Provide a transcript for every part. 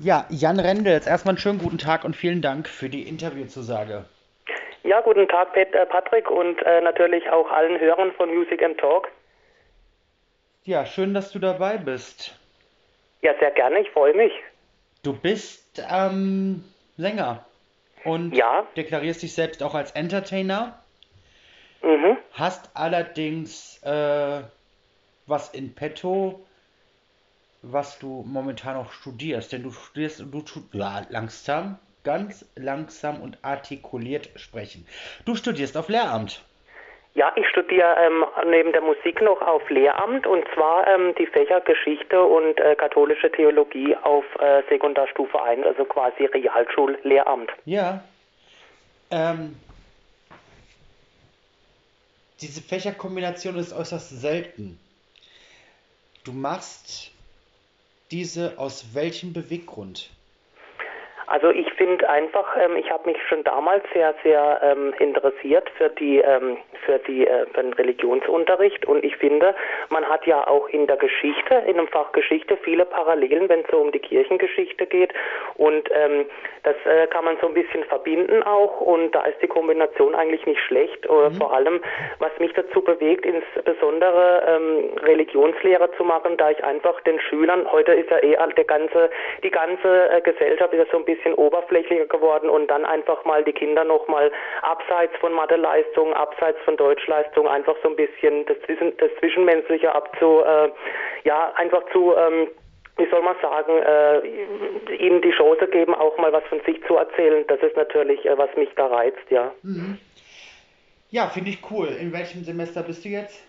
Ja, Jan Rendels, erstmal einen schönen guten Tag und vielen Dank für die Interviewzusage. Ja, guten Tag, äh, Patrick, und äh, natürlich auch allen Hörern von Music and Talk. Ja, schön, dass du dabei bist. Ja, sehr gerne, ich freue mich. Du bist ähm, Sänger und Ja. deklarierst dich selbst auch als Entertainer, Mhm. hast allerdings äh, was in petto, was du momentan noch studierst. Denn du studierst, du tust ja, langsam, ganz langsam und artikuliert sprechen. Du studierst auf Lehramt. Ja, ich studiere ähm, neben der Musik noch auf Lehramt und zwar ähm, die Fächer Geschichte und äh, katholische Theologie auf äh, Sekundarstufe 1, also quasi Realschullehramt. Ja. Ähm, diese Fächerkombination ist äußerst selten. Du machst diese aus welchem Beweggrund? Also ich finde einfach, ähm, ich habe mich schon damals sehr, sehr ähm, interessiert für die ähm, für die äh, für den Religionsunterricht und ich finde, man hat ja auch in der Geschichte, in dem Fach Geschichte viele Parallelen, wenn es so um die Kirchengeschichte geht. Und ähm, das äh, kann man so ein bisschen verbinden auch. Und da ist die Kombination eigentlich nicht schlecht. Äh, Vor allem, was mich dazu bewegt, insbesondere ähm, Religionslehre zu machen, da ich einfach den Schülern, heute ist ja eh der ganze, die ganze äh, Gesellschaft ist ja so ein bisschen oberflächlicher geworden und dann einfach mal die Kinder nochmal abseits von Matheleistung, abseits von Deutschleistung einfach so ein bisschen das, Zwischen, das Zwischenmenschliche abzu, äh, ja, einfach zu, ähm, wie soll man sagen, äh, ihnen die Chance geben, auch mal was von sich zu erzählen. Das ist natürlich, äh, was mich da reizt, ja. Ja, finde ich cool. In welchem Semester bist du jetzt?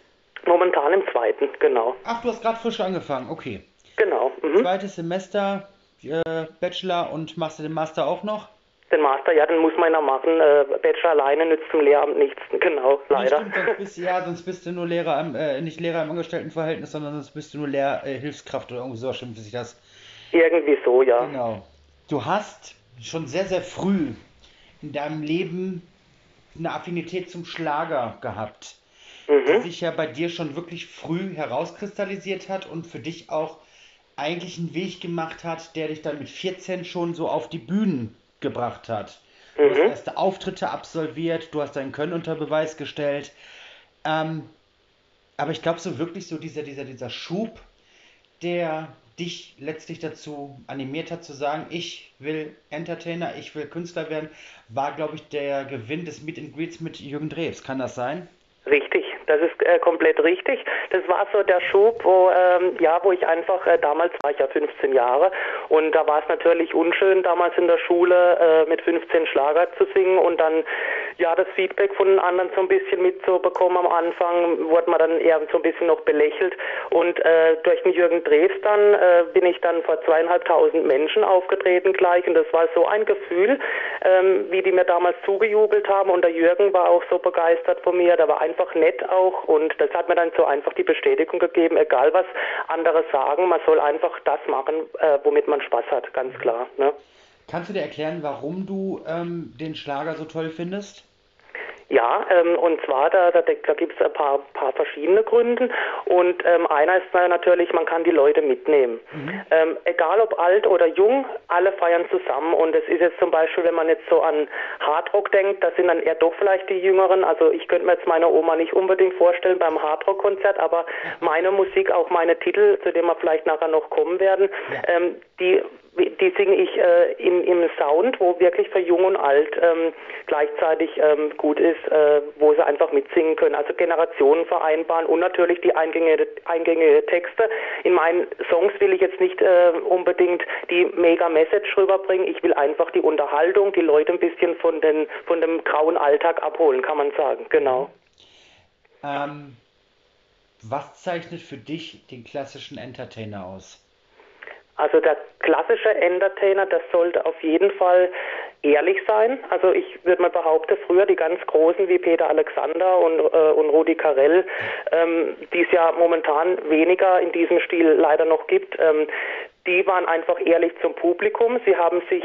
Momentan im zweiten, genau. Ach, du hast gerade frisch angefangen. Okay. Genau. Mhm. Zweites Semester, äh, Bachelor und machst du den Master auch noch? Den Master, ja, den muss man ja machen. Äh, Bachelor alleine nützt zum Lehramt nichts. Genau, leider. stimmt, sonst bist ja, sonst bist du nur Lehrer im, äh, nicht Lehrer im Angestelltenverhältnis, sondern sonst bist du nur Lehr äh, Hilfskraft oder irgendwie so schimpft sich das. Irgendwie so, ja. Genau. Du hast schon sehr, sehr früh in deinem Leben eine Affinität zum Schlager gehabt, die Mhm. sich ja bei dir schon wirklich früh herauskristallisiert hat und für dich auch eigentlich einen Weg gemacht hat, der dich dann mit 14 schon so auf die Bühnen gebracht hat. Du hast Mhm. erste Auftritte absolviert, du hast dein Können unter Beweis gestellt. Ähm, aber ich glaube so wirklich so dieser, dieser, dieser Schub, der dich letztlich dazu animiert hat zu sagen, ich will Entertainer, ich will Künstler werden, war glaube ich der Gewinn des Meet and Greets mit Jürgen Drews. Kann das sein? Richtig, das ist äh, komplett richtig. Das war so der Schub, wo ähm, ja, wo ich einfach äh, damals war ich ja 15 Jahre und da war es natürlich unschön damals in der Schule äh, mit 15 Schlager zu singen und dann ja das Feedback von den anderen so ein bisschen mitzubekommen am Anfang wurde man dann eher so ein bisschen noch belächelt und äh, durch den Jürgen Drews dann äh, bin ich dann vor zweieinhalbtausend Menschen aufgetreten gleich und das war so ein Gefühl, ähm, wie die mir damals zugejubelt haben und der Jürgen war auch so begeistert von mir, der war einfach nett auch und das hat mir dann so einfach die Bestätigung gegeben, egal was andere sagen, man soll einfach das machen, äh, womit man Spaß hat, ganz klar. Ne? Kannst du dir erklären, warum du ähm, den Schlager so toll findest? Ja, ähm, und zwar, da, da, da gibt es ein paar, paar verschiedene Gründe. Und ähm, einer ist natürlich, man kann die Leute mitnehmen. Ähm, egal ob alt oder jung, alle feiern zusammen. Und es ist jetzt zum Beispiel, wenn man jetzt so an Hardrock denkt, das sind dann eher doch vielleicht die Jüngeren. Also ich könnte mir jetzt meine Oma nicht unbedingt vorstellen beim Hardrock-Konzert, aber meine Musik, auch meine Titel, zu denen wir vielleicht nachher noch kommen werden, Ja. ähm, die die singe ich äh, im, im Sound, wo wirklich für jung und alt ähm, gleichzeitig ähm, gut ist, äh, wo sie einfach mitsingen können. Also Generationen vereinbaren und natürlich die eingängige, Texte. In meinen Songs will ich jetzt nicht äh, unbedingt die mega Message rüberbringen. Ich will einfach die Unterhaltung, die Leute ein bisschen von, den, von dem grauen Alltag abholen, kann man sagen. Genau. Ähm, was zeichnet für dich den klassischen Entertainer aus? Also der klassische Entertainer, das sollte auf jeden Fall ehrlich sein. Also ich würde mal behaupten, früher die ganz Großen wie Peter Alexander und, äh, und Rudi Carell, ähm, die es ja momentan weniger in diesem Stil leider noch gibt, ähm, die waren einfach ehrlich zum Publikum. Sie haben sich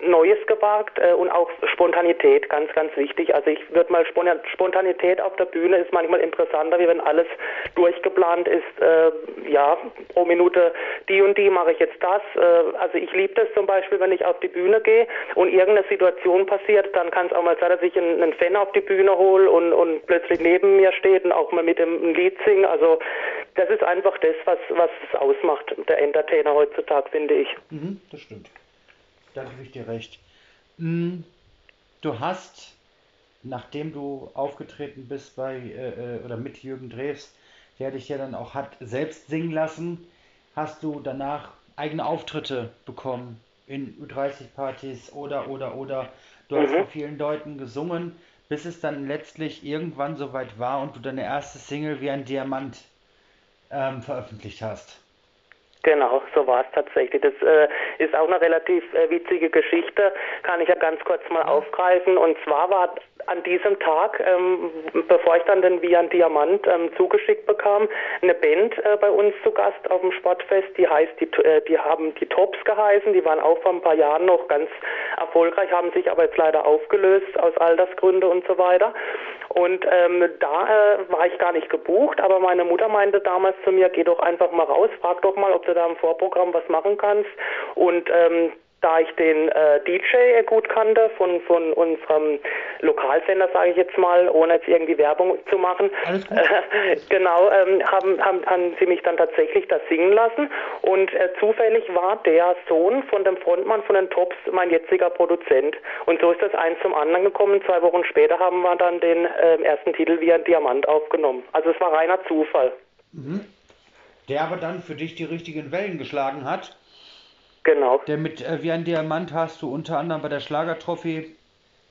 Neues gewagt äh, und auch Spontanität, ganz, ganz wichtig. Also ich würde mal Spontanität auf der Bühne ist manchmal interessanter, wie wenn alles durchgeplant ist. Äh, ja, pro Minute die und die mache ich jetzt das. Äh, also ich liebe das zum Beispiel, wenn ich auf die Bühne gehe und irgendeine Situation passiert, dann kann es auch mal sein, dass ich einen, einen Fan auf die Bühne hole und, und plötzlich neben mir steht und auch mal mit dem Lied singe. Also das ist einfach das, was, was es ausmacht, der Entertainer heutzutage, finde ich. Mhm, das stimmt da gebe ich dir recht. Hm, du hast, nachdem du aufgetreten bist bei äh, äh, oder mit Jürgen Drews, der dich ja dann auch hat selbst singen lassen, hast du danach eigene Auftritte bekommen in U30-Partys oder oder oder. Du mhm. hast vor vielen Leuten gesungen, bis es dann letztlich irgendwann soweit war und du deine erste Single wie ein Diamant ähm, veröffentlicht hast. Genau, so war es tatsächlich. Das äh, ist auch eine relativ äh, witzige Geschichte, kann ich ja ganz kurz mal aufgreifen. Und zwar war an diesem Tag, ähm, bevor ich dann den Vian Diamant ähm, zugeschickt bekam, eine Band äh, bei uns zu Gast auf dem Sportfest, die heißt, die, äh, die haben die Tops geheißen, die waren auch vor ein paar Jahren noch ganz erfolgreich, haben sich aber jetzt leider aufgelöst aus Altersgründen und so weiter. Und ähm, da äh, war ich gar nicht gebucht, aber meine Mutter meinte damals zu mir, geh doch einfach mal raus, frag doch mal, ob du da im Vorprogramm was machen kannst. Und ähm, da ich den äh, DJ gut kannte von, von unserem Lokalsender, sage ich jetzt mal, ohne jetzt irgendwie Werbung zu machen, äh, genau, ähm, haben, haben, haben sie mich dann tatsächlich da singen lassen und äh, zufällig war der Sohn von dem Frontmann von den Tops mein jetziger Produzent und so ist das eins zum anderen gekommen. Zwei Wochen später haben wir dann den äh, ersten Titel wie ein Diamant aufgenommen. Also es war reiner Zufall. Mhm. Der aber dann für dich die richtigen Wellen geschlagen hat Genau. Der mit äh, Wie ein Diamant hast du unter anderem bei der Schlagertrophy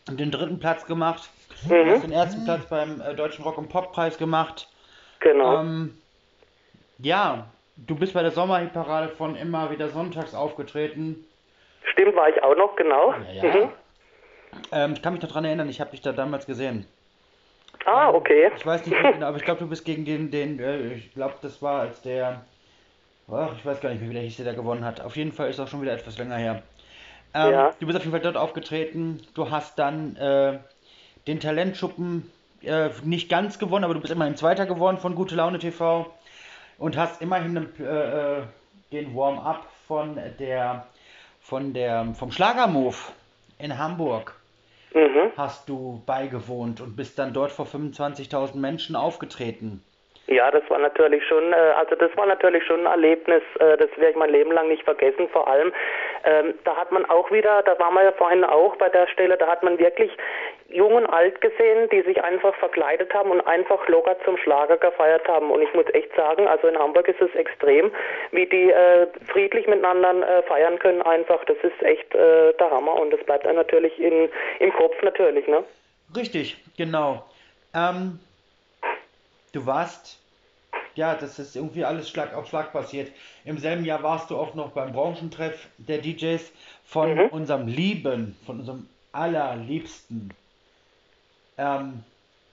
den dritten Platz gemacht. Mhm. Du hast den ersten Platz beim äh, Deutschen Rock- und Pop-Preis gemacht. Genau. Ähm, ja, du bist bei der Sommerhitparade von immer wieder sonntags aufgetreten. Stimmt, war ich auch noch, genau. Ja, ja. Mhm. Ähm, ich kann mich daran erinnern, ich habe dich da damals gesehen. Ah, okay. Ich weiß nicht genau, aber ich glaube, du bist gegen den, den äh, ich glaube, das war als der Ach, ich weiß gar nicht mehr, wie der hieß, der da gewonnen hat. Auf jeden Fall ist auch schon wieder etwas länger her. Ähm, ja. Du bist auf jeden Fall dort aufgetreten. Du hast dann äh, den Talentschuppen äh, nicht ganz gewonnen, aber du bist immerhin Zweiter geworden von Gute Laune TV und hast immerhin äh, äh, den Warm-up von der von der vom Schlagermove in Hamburg mhm. hast du beigewohnt und bist dann dort vor 25.000 Menschen aufgetreten. Ja, das war natürlich schon, äh, also das war natürlich schon ein Erlebnis, äh, das werde ich mein Leben lang nicht vergessen. Vor allem, ähm, da hat man auch wieder, da waren wir ja vorhin auch bei der Stelle, da hat man wirklich jung und alt gesehen, die sich einfach verkleidet haben und einfach locker zum Schlager gefeiert haben. Und ich muss echt sagen, also in Hamburg ist es extrem, wie die äh, friedlich miteinander feiern können einfach. Das ist echt der Hammer und das bleibt dann natürlich in, im Kopf natürlich, ne? Richtig, genau. Ähm, du warst, ja, das ist irgendwie alles Schlag auf Schlag passiert. Im selben Jahr warst du auch noch beim Branchentreff der DJs von mhm. unserem Lieben, von unserem allerliebsten. Ähm,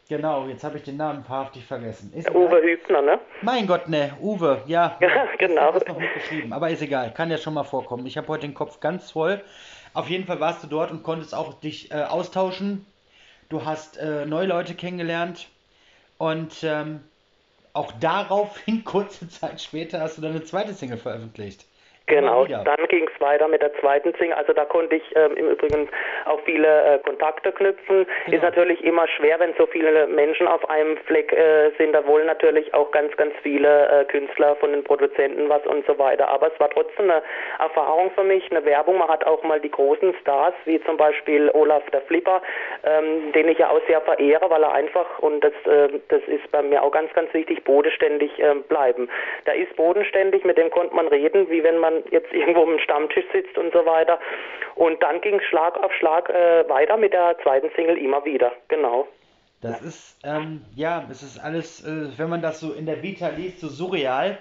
genau, jetzt habe ich den Namen wahrhaftig vergessen. Ist Uwe Hübner, ne? Mein Gott, ne, Uwe, ja. ja genau. Das noch mitgeschrieben, aber ist egal, kann ja schon mal vorkommen. Ich habe heute den Kopf ganz voll. Auf jeden Fall warst du dort und konntest auch dich äh, austauschen. Du hast äh, neue Leute kennengelernt. Und ähm, auch daraufhin, kurze Zeit später, hast du dann eine zweite Single veröffentlicht. Genau, dann ging es weiter mit der zweiten Single. Also da konnte ich ähm, im Übrigen auch viele äh, Kontakte knüpfen. Genau. Ist natürlich immer schwer, wenn so viele Menschen auf einem Fleck äh, sind. Da wollen natürlich auch ganz, ganz viele äh, Künstler von den Produzenten was und so weiter. Aber es war trotzdem eine Erfahrung für mich, eine Werbung. Man hat auch mal die großen Stars, wie zum Beispiel Olaf der Flipper, ähm, den ich ja auch sehr verehre, weil er einfach, und das, äh, das ist bei mir auch ganz, ganz wichtig, bodenständig äh, bleiben. Da ist bodenständig, mit dem konnte man reden, wie wenn man jetzt irgendwo am Stammtisch sitzt und so weiter. Und dann ging es Schlag auf Schlag äh, weiter mit der zweiten Single immer wieder, genau. Das ist, ähm, ja, es ist alles, äh, wenn man das so in der Vita liest, so surreal,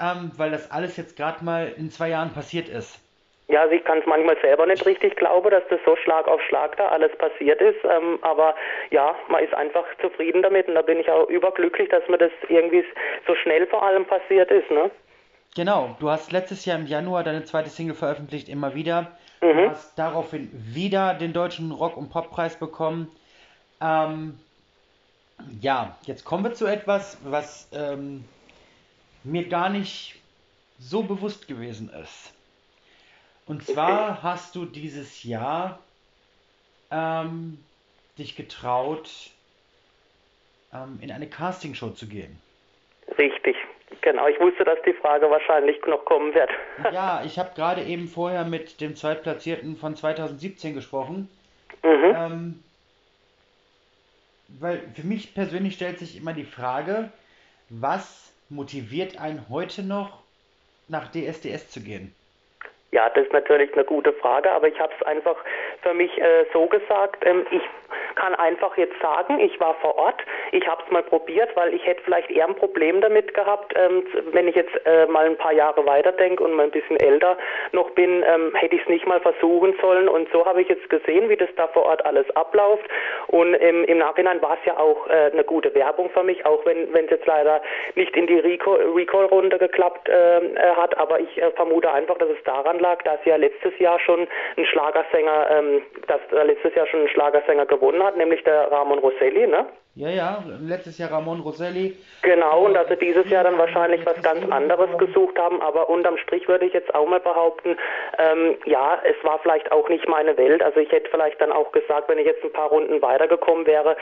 ähm, weil das alles jetzt gerade mal in zwei Jahren passiert ist. Ja, also ich kann es manchmal selber nicht richtig glauben, dass das so Schlag auf Schlag da alles passiert ist. Ähm, aber ja, man ist einfach zufrieden damit und da bin ich auch überglücklich, dass mir das irgendwie so schnell vor allem passiert ist. Ne? Genau, du hast letztes Jahr im Januar deine zweite Single veröffentlicht, immer wieder. Mhm. Du hast daraufhin wieder den deutschen Rock- und Poppreis bekommen. Ähm, ja, jetzt kommen wir zu etwas, was ähm, mir gar nicht so bewusst gewesen ist. Und zwar okay. hast du dieses Jahr ähm, dich getraut, ähm, in eine Castingshow zu gehen. Richtig, genau. Ich wusste, dass die Frage wahrscheinlich noch kommen wird. ja, ich habe gerade eben vorher mit dem Zweitplatzierten von 2017 gesprochen. Mhm. Ähm, weil für mich persönlich stellt sich immer die Frage, was motiviert einen heute noch nach DSDS zu gehen? Ja, das ist natürlich eine gute Frage, aber ich habe es einfach für mich äh, so gesagt, ähm, ich kann einfach jetzt sagen, ich war vor Ort, ich habe es mal probiert, weil ich hätte vielleicht eher ein Problem damit gehabt, ähm, wenn ich jetzt äh, mal ein paar Jahre weiterdenke und mal ein bisschen älter noch bin, ähm, hätte ich es nicht mal versuchen sollen. Und so habe ich jetzt gesehen, wie das da vor Ort alles abläuft. Und im, im Nachhinein war es ja auch äh, eine gute Werbung für mich, auch wenn es jetzt leider nicht in die Recall-Runde geklappt äh, äh, hat. Aber ich äh, vermute einfach, dass es daran lag, dass ja letztes Jahr schon ein Schlagersänger, ähm, dass letztes Jahr schon ein Schlagersänger gewonnen hat, nämlich der Ramon Rosselli, ne? Ja, ja, letztes Jahr Ramon Rosselli. Genau, und dass sie dieses Jahr dann wahrscheinlich was ganz anderes gesucht haben, aber unterm Strich würde ich jetzt auch mal behaupten, ähm, ja, es war vielleicht auch nicht meine Welt. Also ich hätte vielleicht dann auch gesagt, wenn ich jetzt ein paar Runden weitergekommen wäre,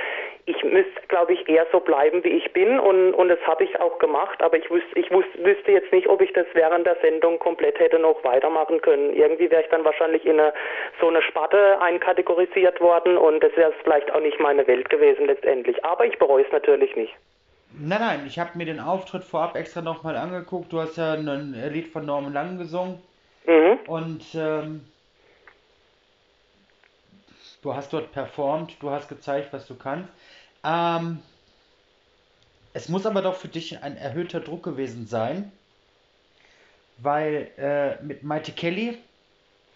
ich müsste, glaube ich, eher so bleiben, wie ich bin und, und das habe ich auch gemacht, aber ich, wüsste, ich wüsste, wüsste jetzt nicht, ob ich das während der Sendung komplett hätte noch weitermachen können. Irgendwie wäre ich dann wahrscheinlich in eine, so eine Sparte einkategorisiert worden und das wäre vielleicht auch nicht meine Welt gewesen letztendlich aber ich bereue es natürlich nicht. Nein, nein, ich habe mir den Auftritt vorab extra nochmal angeguckt. Du hast ja ein Lied von Norman Lang gesungen. Mhm. Und ähm, du hast dort performt, du hast gezeigt, was du kannst. Ähm, es muss aber doch für dich ein erhöhter Druck gewesen sein, weil äh, mit Maite Kelly,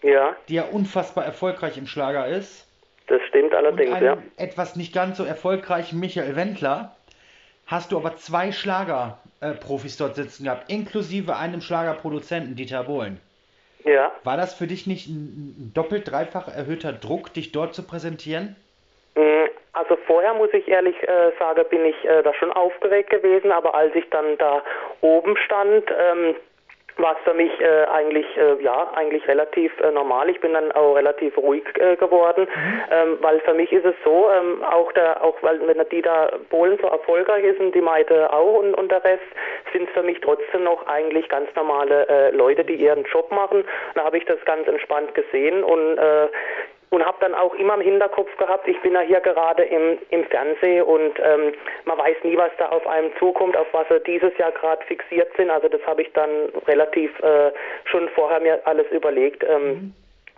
ja. die ja unfassbar erfolgreich im Schlager ist, das stimmt allerdings, ja. Etwas nicht ganz so erfolgreichen Michael Wendler hast du aber zwei Schlagerprofis dort sitzen gehabt, inklusive einem Schlagerproduzenten, Dieter Bohlen. Ja. War das für dich nicht ein, ein doppelt, dreifach erhöhter Druck, dich dort zu präsentieren? Mm, also vorher muss ich ehrlich äh, sagen, bin ich äh, da schon aufgeregt gewesen, aber als ich dann da oben stand, ähm, war es für mich äh, eigentlich äh, ja eigentlich relativ äh, normal. Ich bin dann auch relativ ruhig äh, geworden, mhm. ähm, weil für mich ist es so, ähm, auch der auch weil wenn die da Polen so erfolgreich ist und die Meite auch und, und der Rest sind es für mich trotzdem noch eigentlich ganz normale äh, Leute, die ihren Job machen. Da habe ich das ganz entspannt gesehen und äh, und habe dann auch immer im Hinterkopf gehabt, ich bin ja hier gerade im, im Fernsehen und ähm, man weiß nie, was da auf einem zukommt, auf was wir dieses Jahr gerade fixiert sind. Also das habe ich dann relativ äh, schon vorher mir alles überlegt. Ähm, mhm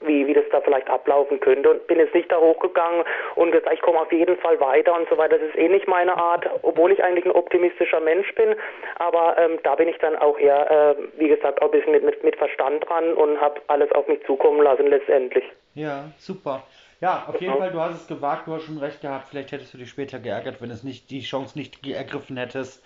wie, wie das da vielleicht ablaufen könnte und bin jetzt nicht da hochgegangen und gesagt, ich komme auf jeden Fall weiter und so weiter. Das ist eh nicht meine Art, obwohl ich eigentlich ein optimistischer Mensch bin, aber ähm, da bin ich dann auch eher, äh, wie gesagt, auch ein bisschen mit, mit, mit Verstand dran und habe alles auf mich zukommen lassen letztendlich. Ja, super. Ja, auf jeden ja. Fall, du hast es gewagt, du hast schon recht gehabt. Vielleicht hättest du dich später geärgert, wenn es nicht die Chance nicht ergriffen hättest.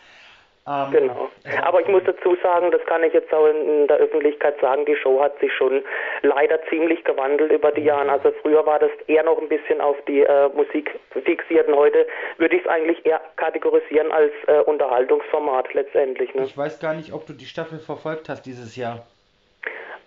Ähm, genau. Aber ich muss dazu sagen, das kann ich jetzt auch in der Öffentlichkeit sagen, die Show hat sich schon leider ziemlich gewandelt über die Jahre. Also früher war das eher noch ein bisschen auf die äh, Musik fixiert und heute würde ich es eigentlich eher kategorisieren als äh, Unterhaltungsformat letztendlich. Ne? Ich weiß gar nicht, ob du die Staffel verfolgt hast dieses Jahr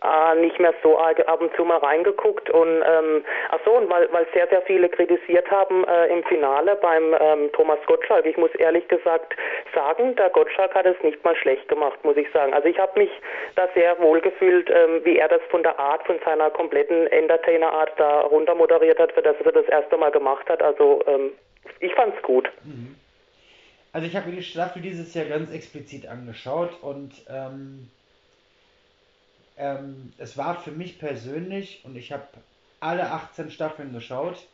äh, nicht mehr so ab und zu mal reingeguckt und ähm, ach so und weil, weil sehr sehr viele kritisiert haben äh, im Finale beim ähm, Thomas Gottschalk. Ich muss ehrlich gesagt sagen, der Gottschalk hat es nicht mal schlecht gemacht, muss ich sagen. Also ich habe mich da sehr wohl gefühlt, ähm, wie er das von der Art, von seiner kompletten Entertainer-Art da runter moderiert hat, für das er das erste Mal gemacht hat. Also ähm, ich fand's gut. Mhm. Also ich habe mir die Staffel dieses Jahr ganz explizit angeschaut und ähm, ähm, es war für mich persönlich, und ich habe alle 18 Staffeln geschaut,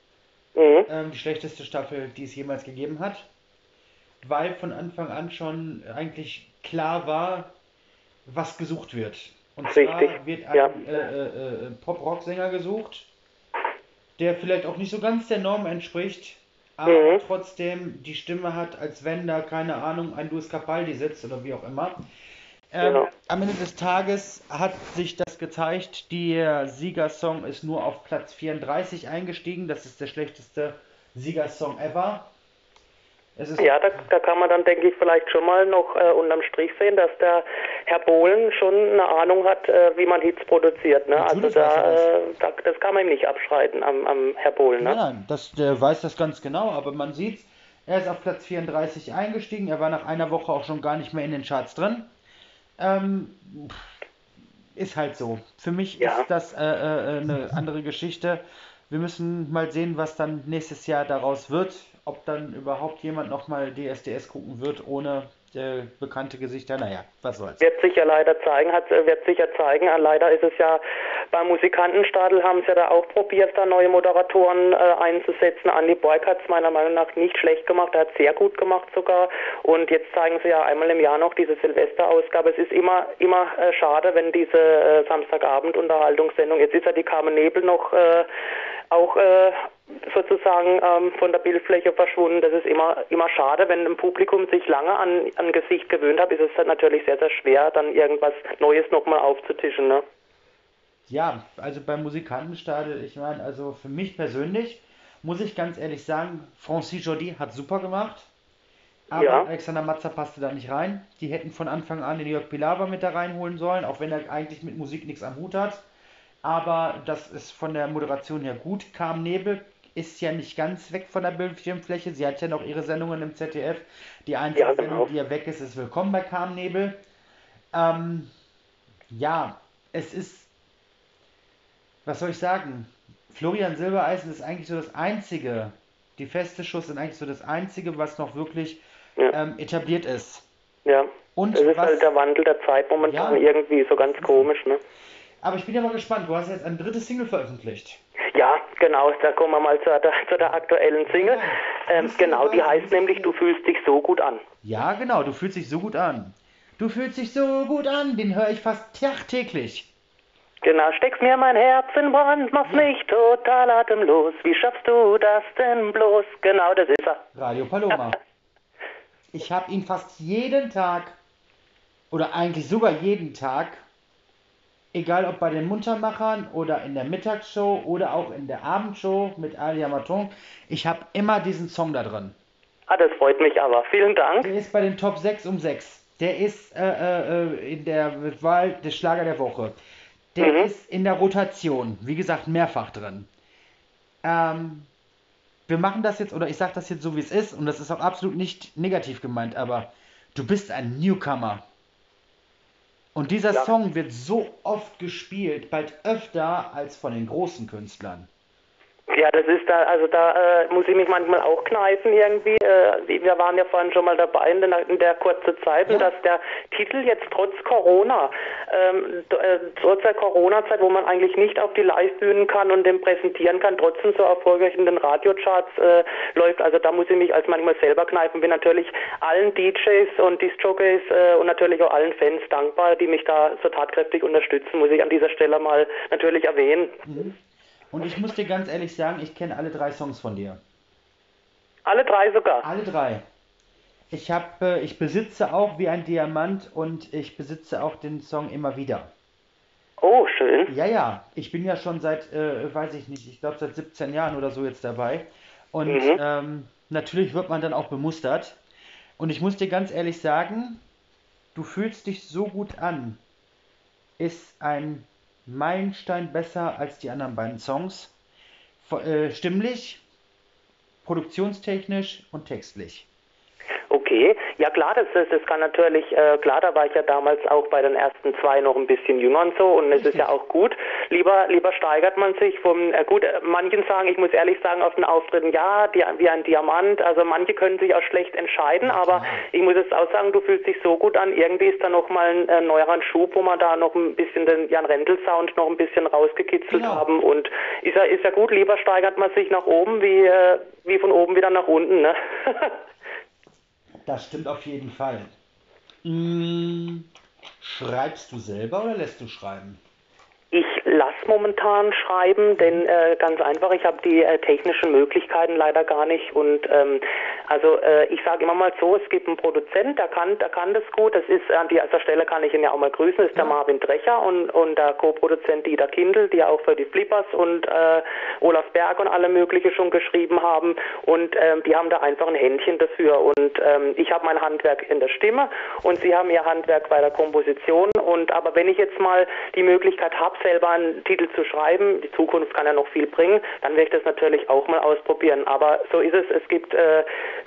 mhm. ähm, die schlechteste Staffel, die es jemals gegeben hat, weil von Anfang an schon eigentlich klar war, was gesucht wird. Und zwar Richtig. wird ein ja. äh, äh, äh, Pop-Rock-Sänger gesucht, der vielleicht auch nicht so ganz der Norm entspricht, aber mhm. trotzdem die Stimme hat, als wenn da, keine Ahnung, ein Louis Capaldi sitzt oder wie auch immer. Ähm, genau. Am Ende des Tages hat sich das gezeigt, der Siegersong ist nur auf Platz 34 eingestiegen. Das ist der schlechteste Siegersong ever. ja, da, da, kann man dann, denke ich, vielleicht schon mal noch äh, unterm Strich sehen, dass der Herr Bohlen schon eine Ahnung hat, äh, wie man Hits produziert. Ne? Also da, äh, da, das kann man ihm nicht abschreiten am, am Herr Bohlen. Ne? Nein, nein, das, der weiß das ganz genau, aber man sieht, er ist auf Platz 34 eingestiegen, er war nach einer Woche auch schon gar nicht mehr in den Charts drin. Ähm, ist halt so. Für mich ja. ist das äh, äh, eine andere Geschichte. Wir müssen mal sehen, was dann nächstes Jahr daraus wird. Ob dann überhaupt jemand nochmal DSDS gucken wird, ohne äh, bekannte Gesichter. Naja, was soll's. Wird sich ja leider zeigen, hat, wird sich ja zeigen. Leider ist es ja beim Musikantenstadel haben sie ja da auch probiert, da neue Moderatoren äh, einzusetzen. Andi Boyk hat es meiner Meinung nach nicht schlecht gemacht, er hat sehr gut gemacht sogar. Und jetzt zeigen sie ja einmal im Jahr noch diese Silvesterausgabe. Es ist immer, immer äh, schade, wenn diese äh, Samstagabend-Unterhaltungssendung, jetzt ist ja die Carmen Nebel noch äh, auch äh, sozusagen ähm, von der Bildfläche verschwunden. Das ist immer, immer schade. Wenn ein Publikum sich lange an ein Gesicht gewöhnt hat, ist es natürlich sehr, sehr schwer, dann irgendwas Neues nochmal aufzutischen. Ne? Ja, also beim Musikantenstadel, ich meine, also für mich persönlich muss ich ganz ehrlich sagen, Francis Jordi hat super gemacht. Aber ja. Alexander Matzer passte da nicht rein. Die hätten von Anfang an den Jörg Pilawa mit da reinholen sollen, auch wenn er eigentlich mit Musik nichts am Hut hat. Aber das ist von der Moderation her gut. Kam Nebel ist ja nicht ganz weg von der Bildschirmfläche. Sie hat ja noch ihre Sendungen im ZDF. Die einzige ja, genau. Sendung, die ja weg ist, ist Willkommen bei Carmen Nebel. Ähm, ja, es ist, was soll ich sagen? Florian Silbereisen ist eigentlich so das Einzige, die feste Schuss sind eigentlich so das Einzige, was noch wirklich ja. ähm, etabliert ist. Ja. Und es ist was, halt der Wandel der Zeit momentan ja, irgendwie so ganz komisch, ne? Aber ich bin ja mal gespannt, du hast jetzt ein drittes Single veröffentlicht. Ja, genau, da kommen wir mal zur, zu der aktuellen Single. Ähm, genau, die heißt nämlich Du fühlst dich so gut an. Ja, genau, du fühlst dich so gut an. Du fühlst dich so gut an, den höre ich fast tagtäglich. Genau, steckst mir mein Herz in Brand, machst mich total atemlos. Wie schaffst du das denn bloß? Genau, das ist er. Radio Paloma. ich habe ihn fast jeden Tag, oder eigentlich sogar jeden Tag, egal ob bei den Muntermachern oder in der Mittagsshow oder auch in der Abendshow mit Alia Maton, ich habe immer diesen Song da drin. Ah, das freut mich aber. Vielen Dank. Der ist bei den Top 6 um 6. Der ist äh, äh, in der Wahl des Schlager der Woche. Der mhm. ist in der Rotation, wie gesagt, mehrfach drin. Ähm, wir machen das jetzt, oder ich sage das jetzt so, wie es ist, und das ist auch absolut nicht negativ gemeint, aber du bist ein Newcomer. Und dieser ja. Song wird so oft gespielt, bald öfter als von den großen Künstlern. Ja, das ist da, also da äh, muss ich mich manchmal auch kneifen irgendwie. Äh, wir waren ja vorhin schon mal dabei in der, in der kurzen Zeit, ja. dass der Titel jetzt trotz Corona, ähm, äh, trotz der Corona-Zeit, wo man eigentlich nicht auf die Live-Bühnen kann und den präsentieren kann, trotzdem so erfolgreich in den Radiocharts äh, läuft. Also da muss ich mich als manchmal selber kneifen. Bin natürlich allen DJs und Disc-Jockeys äh, und natürlich auch allen Fans dankbar, die mich da so tatkräftig unterstützen, muss ich an dieser Stelle mal natürlich erwähnen. Mhm. Und ich muss dir ganz ehrlich sagen, ich kenne alle drei Songs von dir. Alle drei sogar? Alle drei. Ich habe, äh, ich besitze auch wie ein Diamant und ich besitze auch den Song immer wieder. Oh, schön. Ja, ja. Ich bin ja schon seit, äh, weiß ich nicht, ich glaube seit 17 Jahren oder so jetzt dabei. Und mhm. ähm, natürlich wird man dann auch bemustert. Und ich muss dir ganz ehrlich sagen, du fühlst dich so gut an. Ist ein Meilenstein besser als die anderen beiden Songs. Äh, stimmlich, produktionstechnisch und textlich. Okay, ja klar, das, das, das kann natürlich, äh, klar, da war ich ja damals auch bei den ersten zwei noch ein bisschen jünger und so und es ist ja auch gut. Lieber, lieber steigert man sich vom, äh, gut, äh, manchen sagen, ich muss ehrlich sagen, auf den Auftritten, ja, die, wie ein Diamant, also manche können sich auch schlecht entscheiden, aber ich muss jetzt auch sagen, du fühlst dich so gut an, irgendwie ist da nochmal ein äh, neuerer Schub, wo man da noch ein bisschen den Jan Rendel Sound noch ein bisschen rausgekitzelt genau. haben und ist ja, ist ja gut, lieber steigert man sich nach oben, wie, äh, wie von oben wieder nach unten, ne? Das stimmt auf jeden Fall. Hm, schreibst du selber oder lässt du schreiben? Ich lasse momentan schreiben, denn äh, ganz einfach, ich habe die äh, technischen Möglichkeiten leider gar nicht. Und ähm, also äh, ich sage immer mal so, es gibt einen Produzent, der kann, der kann das gut. Das ist an dieser Stelle kann ich ihn ja auch mal grüßen, das ist der Marvin Drecher und, und der Co-Produzent Dieter Kindl, die auch für die Flippers und äh, Olaf Berg und alle mögliche schon geschrieben haben. Und ähm, die haben da einfach ein Händchen dafür. Und ähm, ich habe mein Handwerk in der Stimme und sie haben ihr Handwerk bei der Komposition. Und aber wenn ich jetzt mal die Möglichkeit habe, selber einen Titel zu schreiben, die Zukunft kann ja noch viel bringen, dann werde ich das natürlich auch mal ausprobieren. Aber so ist es, es gibt äh,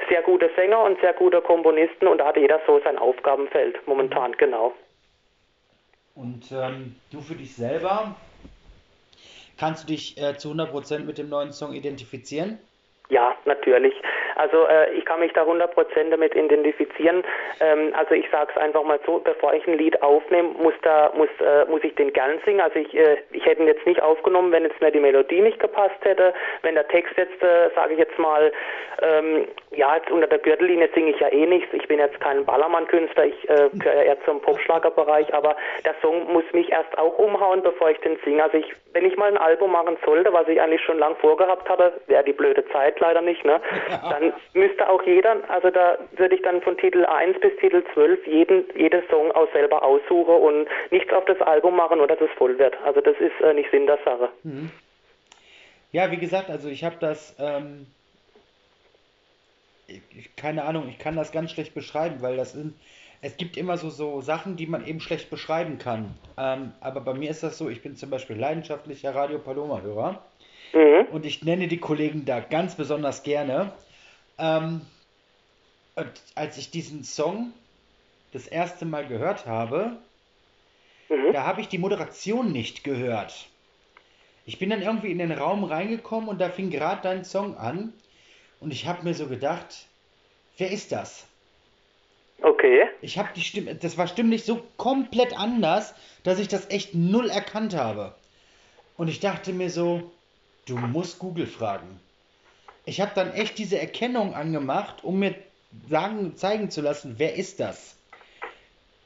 sehr gute Sänger und sehr gute Komponisten und da hat jeder so sein Aufgabenfeld momentan, genau. Und ähm, du für dich selber, kannst du dich äh, zu 100% mit dem neuen Song identifizieren? Ja, natürlich. Also äh, ich kann mich da 100% damit identifizieren. Ähm, also ich sage es einfach mal so, bevor ich ein Lied aufnehme, muss, da, muss, äh, muss ich den gern singen. Also ich, äh, ich hätte ihn jetzt nicht aufgenommen, wenn jetzt mir die Melodie nicht gepasst hätte. Wenn der Text jetzt, äh, sage ich jetzt mal, ähm, ja, jetzt unter der Gürtellinie singe ich ja eh nichts. Ich bin jetzt kein Ballermann-Künstler, ich äh, gehöre ja eher zum Popschlagerbereich, aber der Song muss mich erst auch umhauen, bevor ich den singe. Also ich, wenn ich mal ein Album machen sollte, was ich eigentlich schon lang vorgehabt habe, wäre die blöde Zeit leider nicht, ne? Dann müsste auch jeder, also da würde ich dann von Titel 1 bis Titel 12 jeden, jeden Song auch selber aussuchen und nichts auf das Album machen, nur dass es voll wird. Also das ist äh, nicht Sinn der Sache. Mhm. Ja, wie gesagt, also ich habe das, ähm, ich, keine Ahnung, ich kann das ganz schlecht beschreiben, weil das sind, es gibt immer so, so Sachen, die man eben schlecht beschreiben kann. Ähm, aber bei mir ist das so, ich bin zum Beispiel leidenschaftlicher Radio Paloma-Hörer. Mhm. Und ich nenne die Kollegen da ganz besonders gerne. Ähm, als ich diesen Song das erste Mal gehört habe, mhm. da habe ich die Moderation nicht gehört. Ich bin dann irgendwie in den Raum reingekommen und da fing gerade dein Song an und ich habe mir so gedacht, wer ist das? Okay. Ich habe die Stimme, das war stimmlich so komplett anders, dass ich das echt null erkannt habe. Und ich dachte mir so, du musst Google fragen ich habe dann echt diese Erkennung angemacht, um mir sagen, zeigen zu lassen, wer ist das?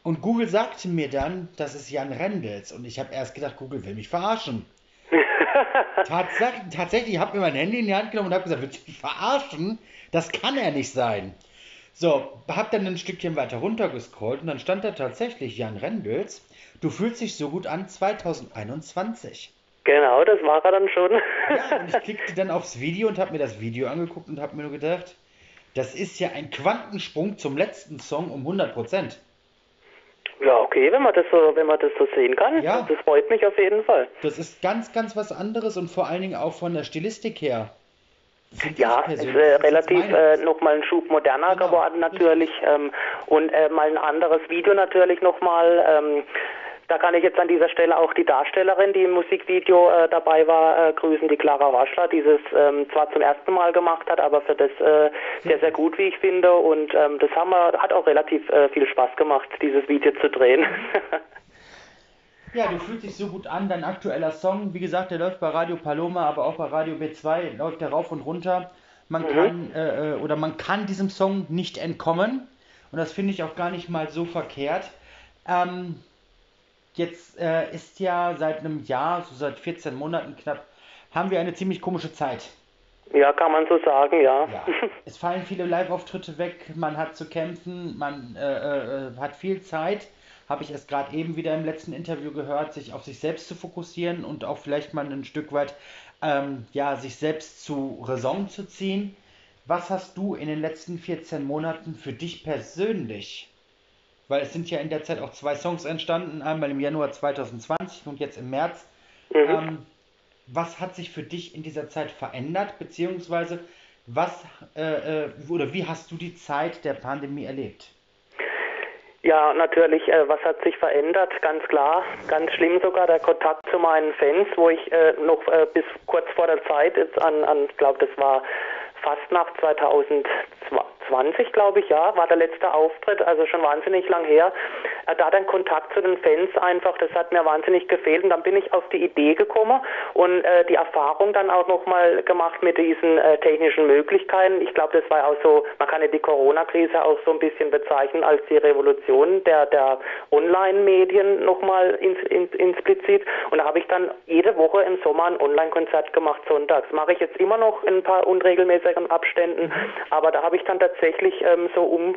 Und Google sagte mir dann, das ist Jan Rendels. Und ich habe erst gedacht, Google will mich verarschen. Tatsache, tatsächlich, ich habe mir mein Handy in die Hand genommen und habe gesagt, willst du mich verarschen? Das kann er nicht sein. So, habe dann ein Stückchen weiter runtergescrollt und dann stand da tatsächlich Jan Rendels. Du fühlst dich so gut an 2021. Genau, das war er dann schon. Ja, und ich klickte dann aufs Video und habe mir das Video angeguckt und habe mir nur gedacht, das ist ja ein Quantensprung zum letzten Song um 100 Prozent. Ja, okay, wenn man das so, wenn man das so sehen kann. Ja. Das freut mich auf jeden Fall. Das ist ganz, ganz was anderes und vor allen Dingen auch von der Stilistik her. Ja, ist äh, relativ äh, nochmal ein Schub moderner genau. geworden natürlich ähm, und äh, mal ein anderes Video natürlich nochmal. Ähm, da kann ich jetzt an dieser Stelle auch die Darstellerin, die im Musikvideo äh, dabei war, äh, grüßen, die Clara Waschler, die es ähm, zwar zum ersten Mal gemacht hat, aber für das äh, sehr, sehr gut, wie ich finde. Und ähm, das haben wir, hat auch relativ äh, viel Spaß gemacht, dieses Video zu drehen. Ja, du fühlst dich so gut an, dein aktueller Song, wie gesagt, der läuft bei Radio Paloma, aber auch bei Radio B2, läuft der rauf und runter. Man mhm. kann äh, äh, oder man kann diesem Song nicht entkommen und das finde ich auch gar nicht mal so verkehrt. Ähm, Jetzt äh, ist ja seit einem Jahr, so seit 14 Monaten knapp, haben wir eine ziemlich komische Zeit. Ja, kann man so sagen, ja. ja. Es fallen viele Live-Auftritte weg, man hat zu kämpfen, man äh, äh, hat viel Zeit, habe ich es gerade eben wieder im letzten Interview gehört, sich auf sich selbst zu fokussieren und auch vielleicht mal ein Stück weit ähm, ja, sich selbst zu Raison zu ziehen. Was hast du in den letzten 14 Monaten für dich persönlich weil es sind ja in der Zeit auch zwei Songs entstanden, einmal im Januar 2020 und jetzt im März. Mhm. Ähm, was hat sich für dich in dieser Zeit verändert, beziehungsweise was äh, äh, oder wie hast du die Zeit der Pandemie erlebt? Ja, natürlich, äh, was hat sich verändert? Ganz klar, ganz schlimm sogar der Kontakt zu meinen Fans, wo ich äh, noch äh, bis kurz vor der Zeit jetzt an, an glaube das war fast nach 2020 20, glaube ich, ja, war der letzte Auftritt, also schon wahnsinnig lang her. Äh, da dann Kontakt zu den Fans einfach, das hat mir wahnsinnig gefehlt und dann bin ich auf die Idee gekommen und äh, die Erfahrung dann auch nochmal gemacht mit diesen äh, technischen Möglichkeiten. Ich glaube, das war auch so, man kann ja die Corona-Krise auch so ein bisschen bezeichnen als die Revolution der, der Online-Medien nochmal ins, ins, implizit und da habe ich dann jede Woche im Sommer ein Online-Konzert gemacht, sonntags. Mache ich jetzt immer noch in ein paar unregelmäßigen Abständen, aber da habe ich dann tatsächlich ähm, so um,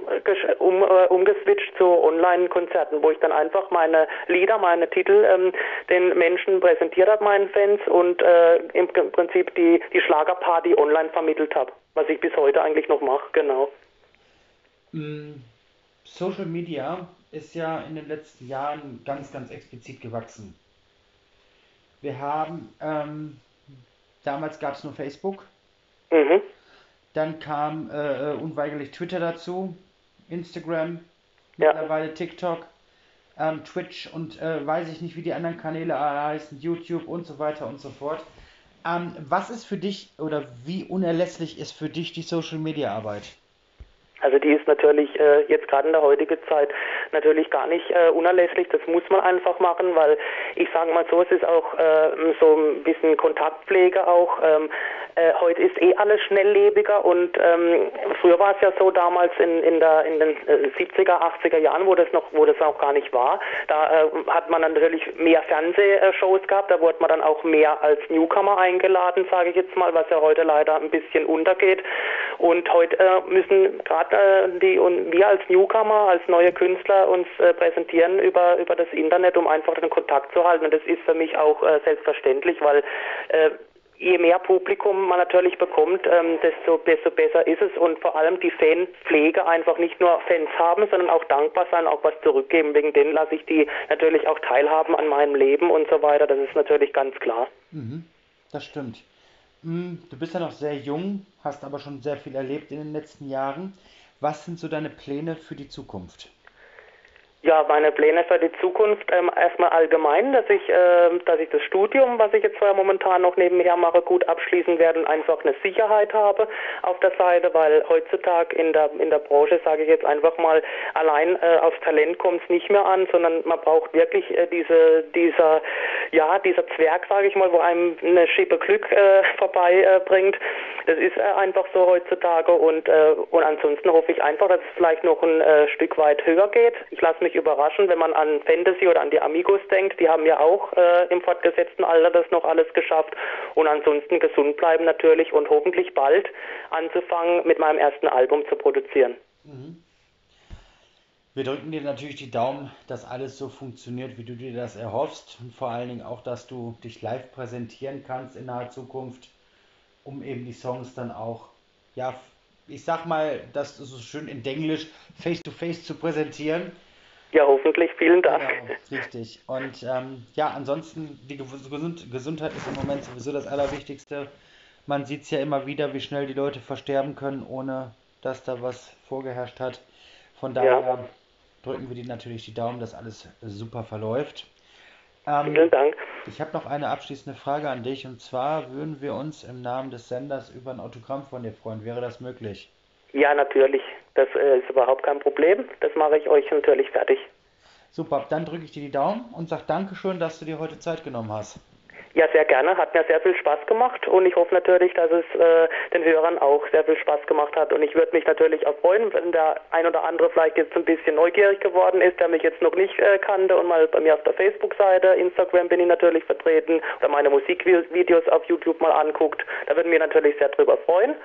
um, äh, umgeswitcht zu Online-Konzerten, wo ich dann einfach meine Lieder, meine Titel ähm, den Menschen präsentiert habe, meinen Fans und äh, im Prinzip die, die Schlagerparty online vermittelt habe, was ich bis heute eigentlich noch mache, genau. Mm, Social Media ist ja in den letzten Jahren ganz, ganz explizit gewachsen. Wir haben, ähm, damals gab es nur Facebook. Mhm. Dann kam äh, äh, unweigerlich Twitter dazu, Instagram, ja. mittlerweile TikTok, ähm, Twitch und äh, weiß ich nicht, wie die anderen Kanäle heißen, YouTube und so weiter und so fort. Ähm, was ist für dich oder wie unerlässlich ist für dich die Social Media Arbeit? Also die ist natürlich äh, jetzt gerade in der heutigen Zeit natürlich gar nicht äh, unerlässlich. Das muss man einfach machen, weil ich sage mal so, es ist auch äh, so ein bisschen Kontaktpflege auch. Ähm, äh, heute ist eh alles schnelllebiger und ähm, früher war es ja so damals in, in, der, in den 70er, äh, 80er Jahren, wo das noch, wo das auch gar nicht war. Da äh, hat man natürlich mehr Fernsehshows gehabt, da wurde man dann auch mehr als Newcomer eingeladen, sage ich jetzt mal, was ja heute leider ein bisschen untergeht. Und heute äh, müssen gerade äh, die und wir als Newcomer, als neue Künstler uns äh, präsentieren über über das Internet, um einfach den Kontakt zu halten. Und das ist für mich auch selbstverständlich, weil je mehr Publikum man natürlich bekommt, ähm, desto, desto besser ist es und vor allem die Fanpflege einfach nicht nur Fans haben, sondern auch dankbar sein, auch was zurückgeben. Wegen denen lasse ich die natürlich auch teilhaben an meinem Leben und so weiter. Das ist natürlich ganz klar. Mhm, das stimmt. Hm, du bist ja noch sehr jung, hast aber schon sehr viel erlebt in den letzten Jahren. Was sind so deine Pläne für die Zukunft? Ja, meine Pläne für die Zukunft ähm, erstmal allgemein, dass ich, äh, dass ich das Studium, was ich jetzt zwar momentan noch nebenher mache, gut abschließen werde und einfach eine Sicherheit habe auf der Seite, weil heutzutage in der in der Branche sage ich jetzt einfach mal allein äh, aufs Talent kommt es nicht mehr an, sondern man braucht wirklich äh, diese dieser ja dieser Zwerg, sage ich mal, wo einem eine Schippe Glück äh, vorbeibringt. Äh, das ist äh, einfach so heutzutage und äh, und ansonsten hoffe ich einfach, dass es vielleicht noch ein Stück weit höher geht. Ich lasse mich überraschen, wenn man an Fantasy oder an die Amigos denkt. Die haben ja auch äh, im fortgesetzten Alter das noch alles geschafft. Und ansonsten gesund bleiben natürlich und hoffentlich bald anzufangen, mit meinem ersten Album zu produzieren. Mhm. Wir drücken dir natürlich die Daumen, dass alles so funktioniert, wie du dir das erhoffst. Und vor allen Dingen auch, dass du dich live präsentieren kannst in naher Zukunft, um eben die Songs dann auch, ja, ich sag mal, das ist so schön in Denglisch, face to face zu präsentieren. Ja, hoffentlich. Vielen Dank. Genau, richtig. Und ähm, ja, ansonsten, die Gesund Gesundheit ist im Moment sowieso das Allerwichtigste. Man sieht es ja immer wieder, wie schnell die Leute versterben können, ohne dass da was vorgeherrscht hat. Von daher ja. drücken wir die natürlich die Daumen, dass alles super verläuft. Ähm, Vielen Dank. Ich habe noch eine abschließende Frage an dich und zwar würden wir uns im Namen des Senders über ein Autogramm von dir freuen. Wäre das möglich? Ja, natürlich. Das äh, ist überhaupt kein Problem. Das mache ich euch natürlich fertig. Super, dann drücke ich dir die Daumen und sage Dankeschön, dass du dir heute Zeit genommen hast. Ja, sehr gerne. Hat mir sehr viel Spaß gemacht und ich hoffe natürlich, dass es äh, den Hörern auch sehr viel Spaß gemacht hat. Und ich würde mich natürlich auch freuen, wenn der ein oder andere vielleicht jetzt ein bisschen neugierig geworden ist, der mich jetzt noch nicht äh, kannte und mal bei mir auf der Facebook-Seite, Instagram bin ich natürlich vertreten oder meine Musikvideos auf YouTube mal anguckt. Da würden wir natürlich sehr drüber freuen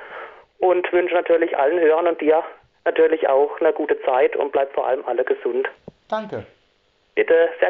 und wünsche natürlich allen Hörern und dir natürlich auch eine gute Zeit und bleibt vor allem alle gesund. Danke. Bitte, sehr gerne.